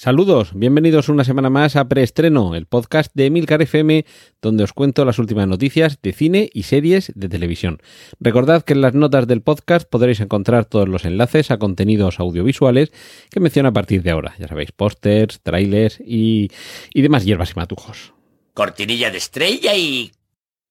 Saludos, bienvenidos una semana más a Preestreno, el podcast de Emilcar FM, donde os cuento las últimas noticias de cine y series de televisión. Recordad que en las notas del podcast podréis encontrar todos los enlaces a contenidos audiovisuales que menciono a partir de ahora. Ya sabéis, pósters, trailers y, y demás hierbas y matujos. Cortinilla de estrella y...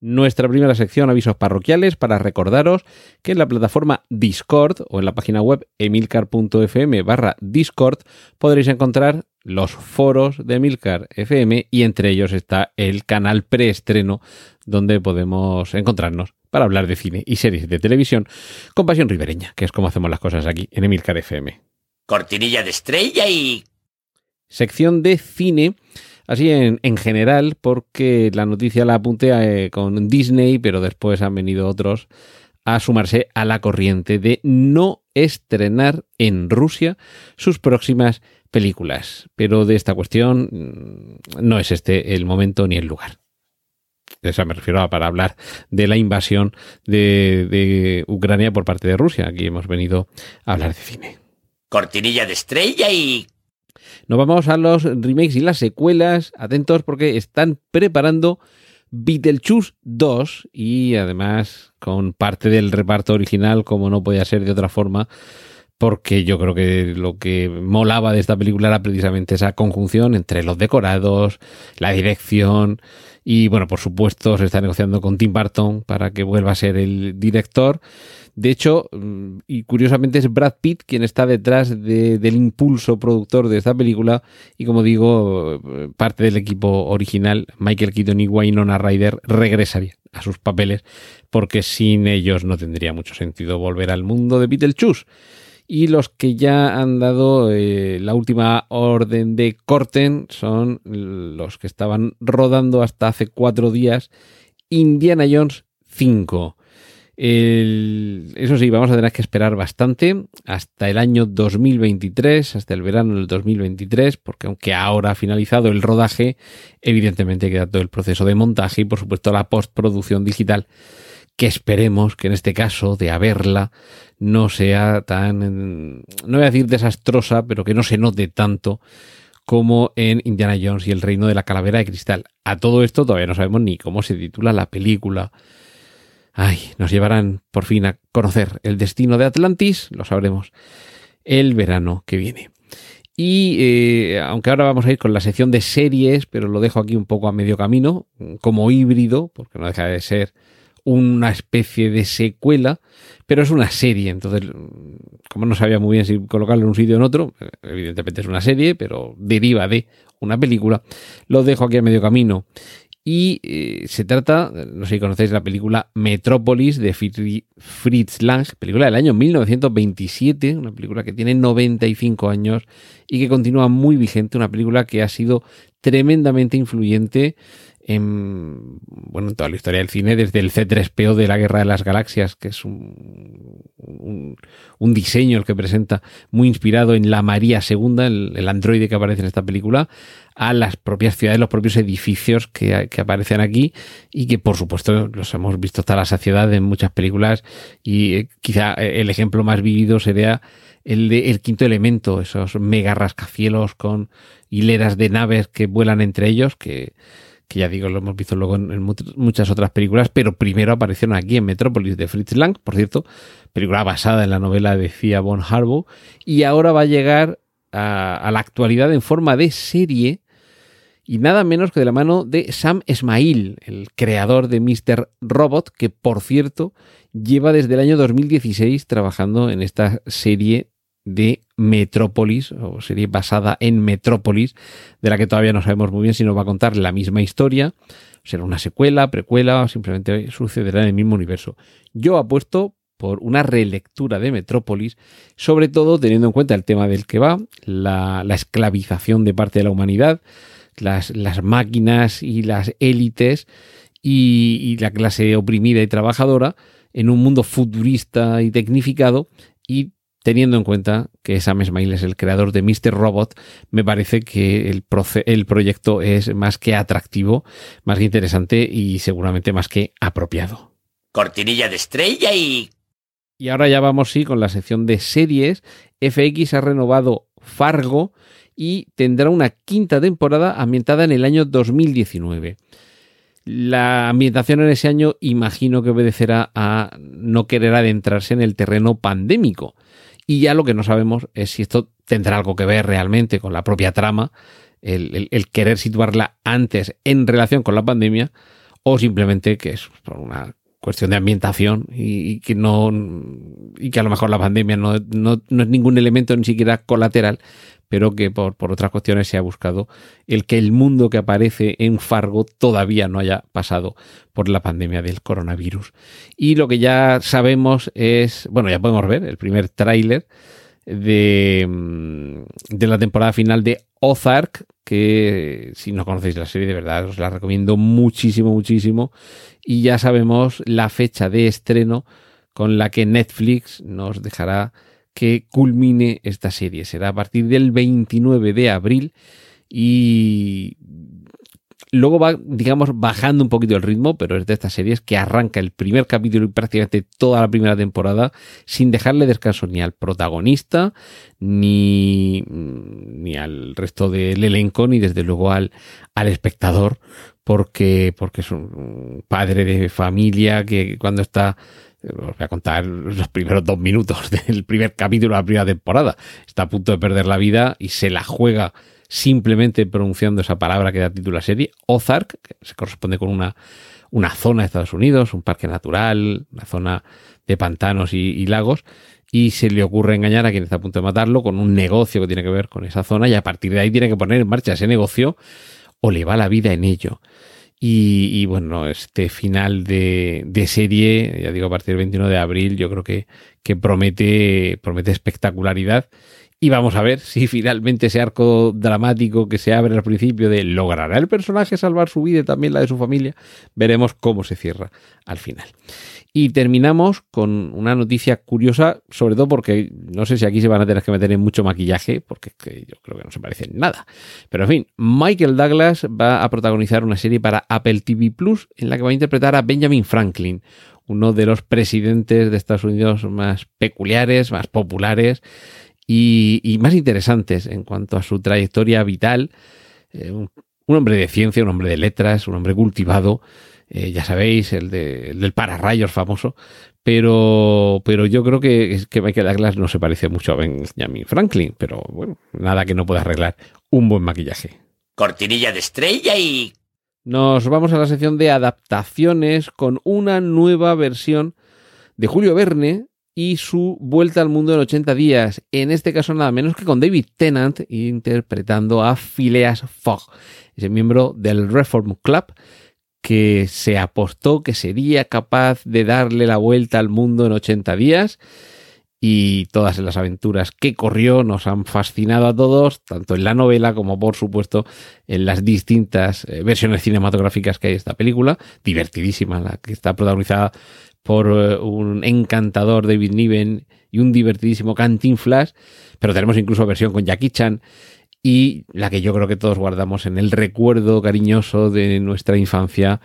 Nuestra primera sección, avisos parroquiales, para recordaros que en la plataforma Discord o en la página web emilcar.fm barra Discord podréis encontrar los foros de Emilcar FM y entre ellos está el canal preestreno donde podemos encontrarnos para hablar de cine y series de televisión con pasión ribereña, que es como hacemos las cosas aquí en Emilcar FM. Cortinilla de estrella y... Sección de cine así en, en, general, porque la noticia la apunté eh, con Disney, pero después han venido otros a sumarse a la corriente de no estrenar en Rusia sus próximas películas. Pero de esta cuestión mm, no es este el momento ni el lugar. De eso me refiero a para hablar de la invasión de, de Ucrania por parte de Rusia. Aquí hemos venido a hablar de cine. Cortinilla de estrella y... Nos vamos a los remakes y las secuelas. Atentos porque están preparando Beetlejuice 2 y además con parte del reparto original, como no podía ser de otra forma, porque yo creo que lo que molaba de esta película era precisamente esa conjunción entre los decorados, la dirección y bueno, por supuesto se está negociando con Tim Burton para que vuelva a ser el director. De hecho, y curiosamente es Brad Pitt quien está detrás de, del impulso productor de esta película y como digo, parte del equipo original, Michael Keaton y Winona Ryder, regresaría a sus papeles porque sin ellos no tendría mucho sentido volver al mundo de Beetlejuice y los que ya han dado eh, la última orden de corten son los que estaban rodando hasta hace cuatro días Indiana Jones 5. Eso sí, vamos a tener que esperar bastante hasta el año 2023, hasta el verano del 2023, porque aunque ahora ha finalizado el rodaje, evidentemente queda todo el proceso de montaje y por supuesto la postproducción digital que esperemos que en este caso de haberla no sea tan, no voy a decir desastrosa, pero que no se note tanto como en Indiana Jones y el reino de la calavera de cristal. A todo esto todavía no sabemos ni cómo se titula la película. Ay, nos llevarán por fin a conocer el destino de Atlantis, lo sabremos el verano que viene. Y eh, aunque ahora vamos a ir con la sección de series, pero lo dejo aquí un poco a medio camino, como híbrido, porque no deja de ser una especie de secuela, pero es una serie. Entonces, como no sabía muy bien si colocarlo en un sitio o en otro, evidentemente es una serie, pero deriva de una película, lo dejo aquí a medio camino. Y eh, se trata, no sé si conocéis la película Metrópolis de Fritz Lang, película del año 1927, una película que tiene 95 años y que continúa muy vigente, una película que ha sido tremendamente influyente en, bueno, en toda la historia del cine, desde el C3PO de la Guerra de las Galaxias, que es un, un, diseño el que presenta muy inspirado en la María II, el, el, androide que aparece en esta película, a las propias ciudades, los propios edificios que, que, aparecen aquí y que por supuesto los hemos visto hasta la saciedad en muchas películas y eh, quizá el ejemplo más vivido sería el de El Quinto Elemento, esos mega rascacielos con hileras de naves que vuelan entre ellos, que que ya digo, lo hemos visto luego en, muchas otras películas, pero primero aparecieron aquí en Metrópolis de Fritz Lang, por cierto, película basada en la novela de Thea von Harbour, y ahora va a llegar a, a la actualidad en forma de serie, y nada menos que de la mano de Sam Esmail, el creador de Mr. Robot, que por cierto lleva desde el año 2016 trabajando en esta serie de Metrópolis, o serie basada en Metrópolis, de la que todavía no sabemos muy bien si nos va a contar la misma historia, será una secuela, precuela, o simplemente sucederá en el mismo universo. Yo apuesto por una relectura de Metrópolis, sobre todo teniendo en cuenta el tema del que va, la, la esclavización de parte de la humanidad, las, las máquinas y las élites y la clase oprimida y trabajadora, en un mundo futurista y tecnificado y teniendo en cuenta que Sam Esmail es el creador de Mr. Robot, me parece que el, el, proyecto es más que atractivo, más que interesante y seguramente más que apropiado. Cortinilla de estrella y... Y ahora ya vamos, sí, con la sección de series. FX ha renovado Fargo y tendrá una quinta temporada ambientada en el año 2019. La ambientación en ese año imagino que obedecerá a no querer adentrarse en el terreno pandémico. Y ya lo que no sabemos es si esto tendrá algo que ver realmente con la propia trama, el, el querer situarla antes en relación con la pandemia, o simplemente que es por una cuestión de ambientación y, que no y que a lo mejor la pandemia no, no, no, es ningún elemento ni siquiera colateral, pero que por, por otras cuestiones se ha buscado el que el mundo que aparece en Fargo todavía no haya pasado por la pandemia del coronavirus. Y lo que ya sabemos es, bueno, ya podemos ver el primer tráiler de, de la temporada final de Ozark, que si no conocéis la serie de verdad os la recomiendo muchísimo, muchísimo. Y ya sabemos la fecha de estreno con la que Netflix nos dejará que culmine esta serie. Será a partir del 29 de abril y Luego va, digamos, bajando un poquito el ritmo, pero es de estas series que arranca el primer capítulo y prácticamente toda la primera temporada sin dejarle descanso ni al protagonista, ni, ni al resto del elenco, ni desde luego al, al espectador, porque, porque es un padre de familia que cuando está os voy a contar los primeros dos minutos del primer capítulo de la primera temporada. Está a punto de perder la vida y se la juega simplemente pronunciando esa palabra que da título a la serie, Ozark, que se corresponde con una, una zona de Estados Unidos, un parque natural, una zona de pantanos y, lagos, y se le ocurre engañar a quien está a punto de matarlo con un negocio que tiene que ver con esa zona y a partir de ahí tiene que poner en marcha ese negocio o le va la vida en ello. Y, bueno, este final de, de, serie, ya digo, a partir del 21 de abril, yo creo que, que promete, promete espectacularidad y vamos a ver si finalmente ese arco dramático que se abre al principio de logrará el personaje salvar su vida y también la de su familia, veremos cómo se cierra al final. Y terminamos con una noticia curiosa, sobre todo porque no sé si aquí se van a tener que meter en mucho maquillaje, porque yo creo que no se parecen nada. Pero en fin, Michael Douglas va a protagonizar una serie para Apple TV Plus en la que va a interpretar a Benjamin Franklin, uno de los presidentes de Estados Unidos más peculiares, más populares y, más interesantes en cuanto a su trayectoria vital. Eh, un, hombre de ciencia, un hombre de letras, un hombre cultivado, eh, ya sabéis, el, de, el del pararrayos famoso, pero, pero yo creo que, que Michael Douglas no se parece mucho a Benjamin Franklin, pero bueno, nada que no pueda arreglar un buen maquillaje. Cortinilla de estrella y... Nos vamos a la sección de adaptaciones con una nueva versión de Julio Verne y su vuelta al mundo en 80 días. En este caso nada menos que con David Tennant interpretando a Phileas Fogg, ese miembro del Reform Club que se apostó que sería capaz de darle la vuelta al mundo en 80 días y todas las aventuras que corrió nos han fascinado a todos, tanto en la novela como por supuesto en las distintas eh, versiones cinematográficas que hay de esta película, divertidísima, la que está protagonizada por eh, un encantador David Niven y un divertidísimo Flash, pero tenemos incluso versión con Jackie Chan y la que yo creo que todos guardamos en el recuerdo cariñoso de nuestra infancia,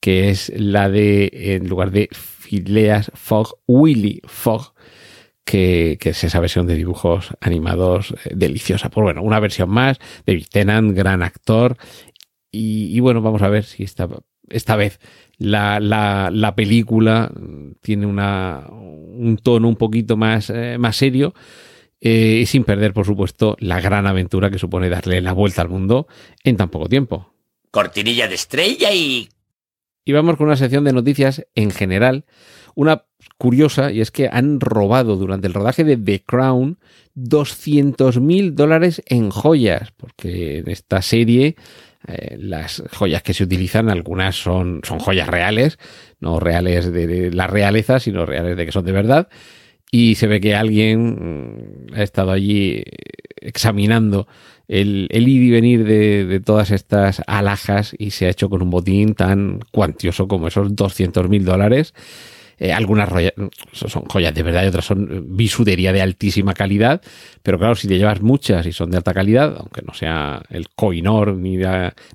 que es la de, en lugar de Phileas Fogg, Willy Fogg, que, es esa versión de dibujos animados eh, deliciosa. Pues bueno, una versión más, David Tennant, gran actor, y, y bueno, vamos a ver si esta, esta vez la, la, la película tiene una, un tono un poquito más, eh, más serio. Eh, y sin perder, por supuesto, la gran aventura que supone darle la vuelta al mundo en tan poco tiempo. Cortinilla de estrella y... Y vamos con una sección de noticias en general. Una curiosa, y es que han robado durante el rodaje de The Crown 200 mil dólares en joyas, porque en esta serie eh, las joyas que se utilizan, algunas son, son joyas reales, no reales de, la realeza, sino reales de que son de verdad. Y se ve que alguien mm, ha estado allí examinando el, el ir y venir de, de, todas estas alhajas y se ha hecho con un botín tan cuantioso como esos 200 mil dólares. Eh, algunas son joyas de verdad y otras son bisutería de altísima calidad, pero claro, si te llevas muchas y son de alta calidad, aunque no sea el Coinor ni,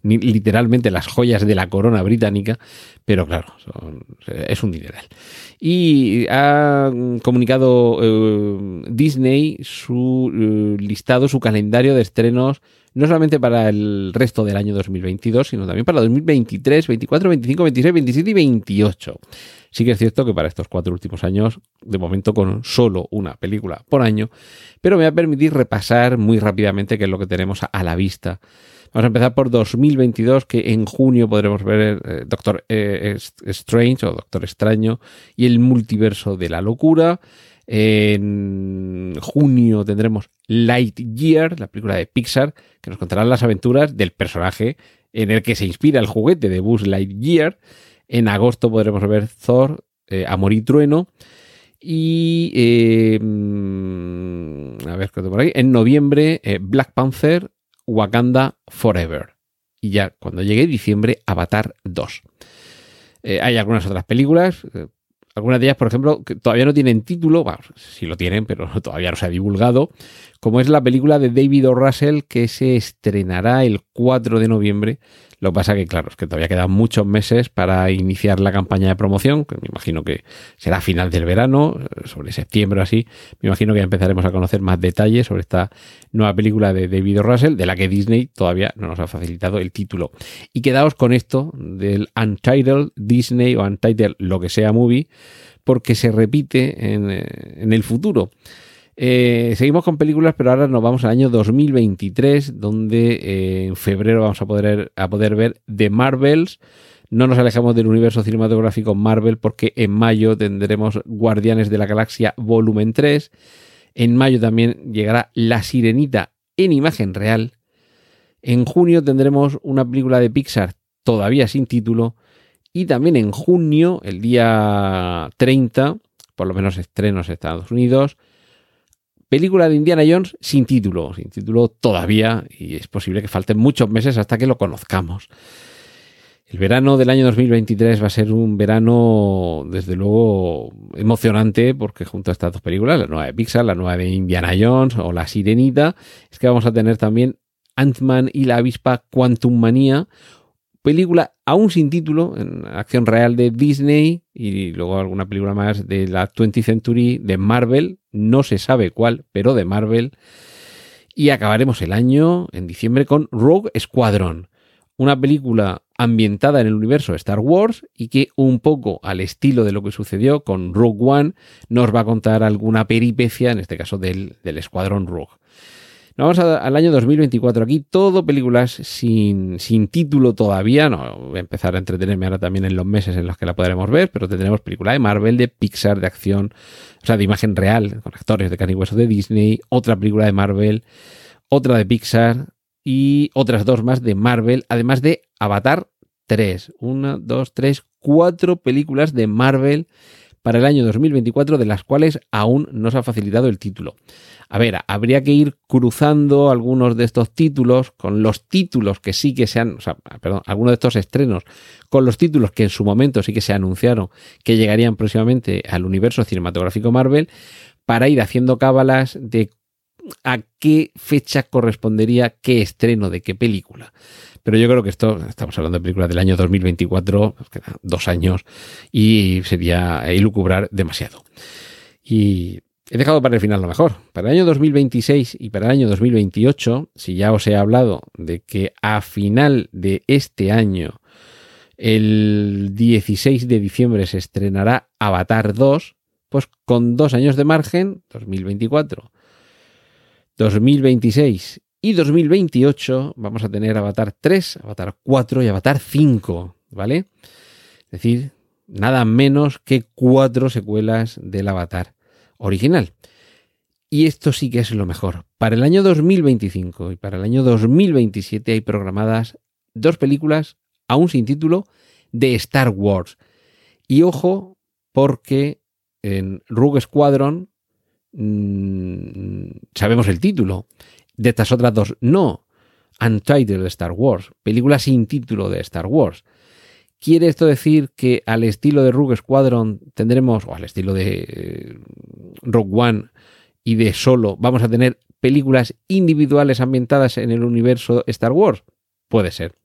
ni literalmente las joyas de la corona británica, pero claro, es un dineral. Y ha comunicado eh, Disney su eh, listado, su calendario de estrenos, no solamente para el resto del año 2022, sino también para 2023, 24, 25, 26, 27 y 28. Sí que es cierto que para estos cuatro últimos años, de momento con solo una película por año, pero me va a permitir repasar muy rápidamente qué es lo que tenemos a la vista. Vamos a empezar por 2022, que en junio podremos ver eh, Doctor eh, Strange o Doctor Extraño y el multiverso de la locura. En junio tendremos Lightyear, la película de Pixar, que nos contará las aventuras del personaje en el que se inspira el juguete de Buzz Lightyear. En agosto podremos ver Thor, eh, Amor y Trueno. Y eh, mm, a ver qué por ahí. En noviembre, eh, Black Panther, Wakanda Forever. Y ya cuando llegue diciembre, Avatar 2. hay algunas otras películas. Algunas de ellas, por ejemplo, que todavía no tienen título, bueno, sí lo tienen, pero todavía no se ha divulgado, como es la película de David O. Russell que se estrenará el 4 de noviembre lo que pasa que, claro, es que todavía quedan muchos meses para iniciar la campaña de promoción, que me imagino que será a final del verano, sobre septiembre o así. Me imagino que ya empezaremos a conocer más detalles sobre esta nueva película de David Russell, de la que Disney todavía no nos ha facilitado el título. Y quedaos con esto del Untitled Disney o Untitled lo que sea movie, porque se repite en, eh, en el futuro. Eh, seguimos con películas, pero ahora nos vamos al año 2023, donde eh, en febrero vamos a poder, a poder ver The Marvels. No nos alejamos del universo cinematográfico Marvel porque en mayo tendremos Guardianes de la Galaxia Volumen 3. En mayo también llegará La Sirenita en imagen real. En junio tendremos una película de Pixar todavía sin título. Y también en junio, el día 30, por lo menos estrenos en Estados Unidos, Película de Indiana Jones sin título, sin título todavía, y es posible que falten muchos meses hasta que lo conozcamos. El verano del año 2023 va a ser un verano, desde luego, emocionante, porque junto a estas dos películas, la nueva de Pixar, la nueva de Indiana Jones o La Sirenita, es que vamos a tener también Ant-Man y la avispa Quantum Manía, película aún sin título, en acción real de Disney y luego alguna película más de la 20th Century de Marvel, no se sabe cuál, pero de Marvel. Y acabaremos el año en diciembre con Rogue Squadron, una película ambientada en el universo Star Wars y que un poco al estilo de lo que sucedió con Rogue One nos va a contar alguna peripecia, en este caso del, del Escuadrón Rogue. Vamos al año 2024. Aquí todo películas sin, sin título todavía. No voy a empezar a entretenerme ahora también en los meses en los que la podremos ver, pero tendremos película de Marvel, de Pixar, de acción, o sea, de imagen real, con actores de carne y hueso de Disney, otra película de Marvel, otra de Pixar y otras dos más de Marvel, además de Avatar 3. Una, dos, tres, cuatro películas de Marvel para el año 2024, de las cuales aún no se ha facilitado el título. A ver, habría que ir cruzando algunos de estos títulos con los títulos que sí que se han, perdón, algunos de estos estrenos con los títulos que en su momento sí que se anunciaron que llegarían próximamente al universo cinematográfico Marvel para ir haciendo cábalas de a qué fecha correspondería qué estreno de qué película. Pero yo creo que esto, estamos hablando de películas del año 2024, dos años, y sería ilucubrar demasiado. Y he dejado para el final lo mejor. Para el año 2026 y para el año 2028, si ya os he hablado de que a final de este año, el 16 de diciembre, se estrenará Avatar 2, pues con dos años de margen, 2024, 2026 y 2028 vamos a tener Avatar 3, Avatar 4 y Avatar 5, ¿vale? Es decir, nada menos que cuatro secuelas del Avatar original. Y esto sí que es lo mejor. Para el año 2025 y para el año 2027 hay programadas dos películas, aún sin título, de Star Wars. Y ojo, porque en Rogue Squadron mmm, sabemos el título de estas otras dos. No, Untitled Star Wars, película sin título de Star Wars. ¿Quiere esto decir que al estilo de Rogue Squadron tendremos, o al estilo de eh, Rogue One y de Solo, vamos a tener películas individuales ambientadas en el universo Star Wars? Puede ser.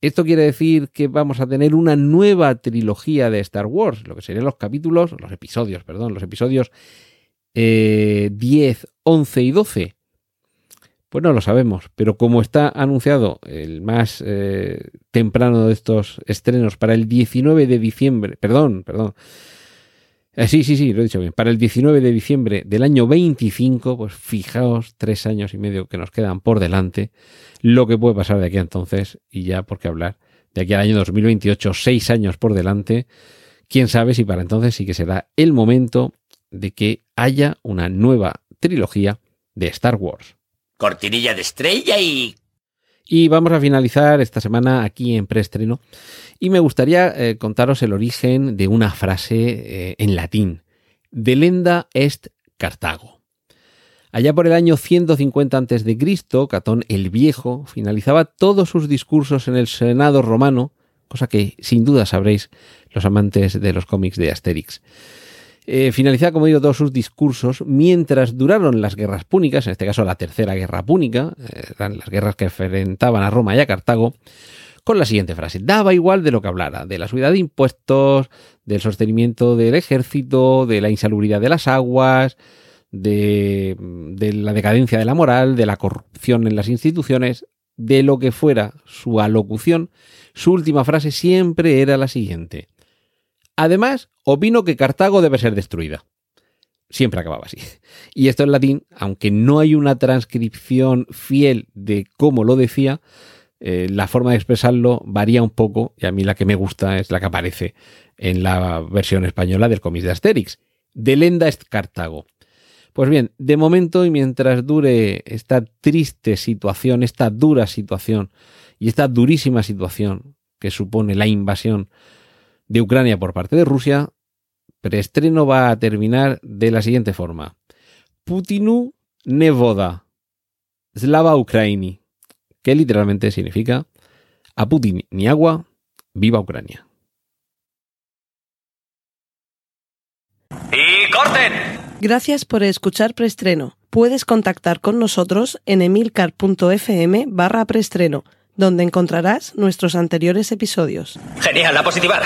Esto quiere decir que vamos a tener una nueva trilogía de Star Wars, lo que serían los capítulos, los episodios, perdón, los episodios 10, 11 y 12. Pues no lo sabemos, pero como está anunciado el más eh, temprano de estos estrenos para el 19 de diciembre, perdón, perdón, eh, sí, sí, sí, lo he dicho bien, para el 19 de diciembre del año 25, pues fijaos, tres años y medio que nos quedan por delante, lo que puede pasar de aquí a entonces, y ya por qué hablar, de aquí al año 2028, seis años por delante, quién sabe si para entonces sí que será el momento de que haya una nueva trilogía de Star Wars cortinilla de estrella y... Y vamos a finalizar esta semana aquí en preestreno. Y me gustaría eh, contaros el origen de una frase eh, en latín. Delenda est Cartago. Allá por el año 150 a.C., Catón el Viejo finalizaba todos sus discursos en el Senado romano, cosa que sin duda sabréis los amantes de los cómics de Asterix. Eh, finalizaba, como digo, todos sus discursos mientras duraron las guerras púnicas, en este caso la tercera guerra púnica, eh, eran las guerras que enfrentaban a Roma y a Cartago, con la siguiente frase. Daba igual de lo que hablara, de la subida de impuestos, del sostenimiento del ejército, de la insalubridad de las aguas, de, de la decadencia de la moral, de la corrupción en las instituciones, de lo que fuera su alocución, su última frase siempre era la siguiente. Además, opino que Cartago debe ser destruida. Siempre acababa así. Y esto en latín, aunque no hay una transcripción fiel de cómo lo decía, eh, la forma de expresarlo varía un poco y a mí la que me gusta es la que aparece en la versión española del cómic de Asterix. Delenda est Cartago. Pues bien, de momento y mientras dure esta triste situación, esta dura situación y esta durísima situación que supone la invasión de Ucrania por parte de Rusia, preestreno va a terminar de la siguiente forma. Putinu nevoda, slava Ukraini, que literalmente significa a Putin ni agua, viva Ucrania. ¡Y corten! Gracias por escuchar Preestreno. Puedes contactar con nosotros en emilcar.fm barra preestreno, donde encontrarás nuestros anteriores episodios. Genial, la positivar.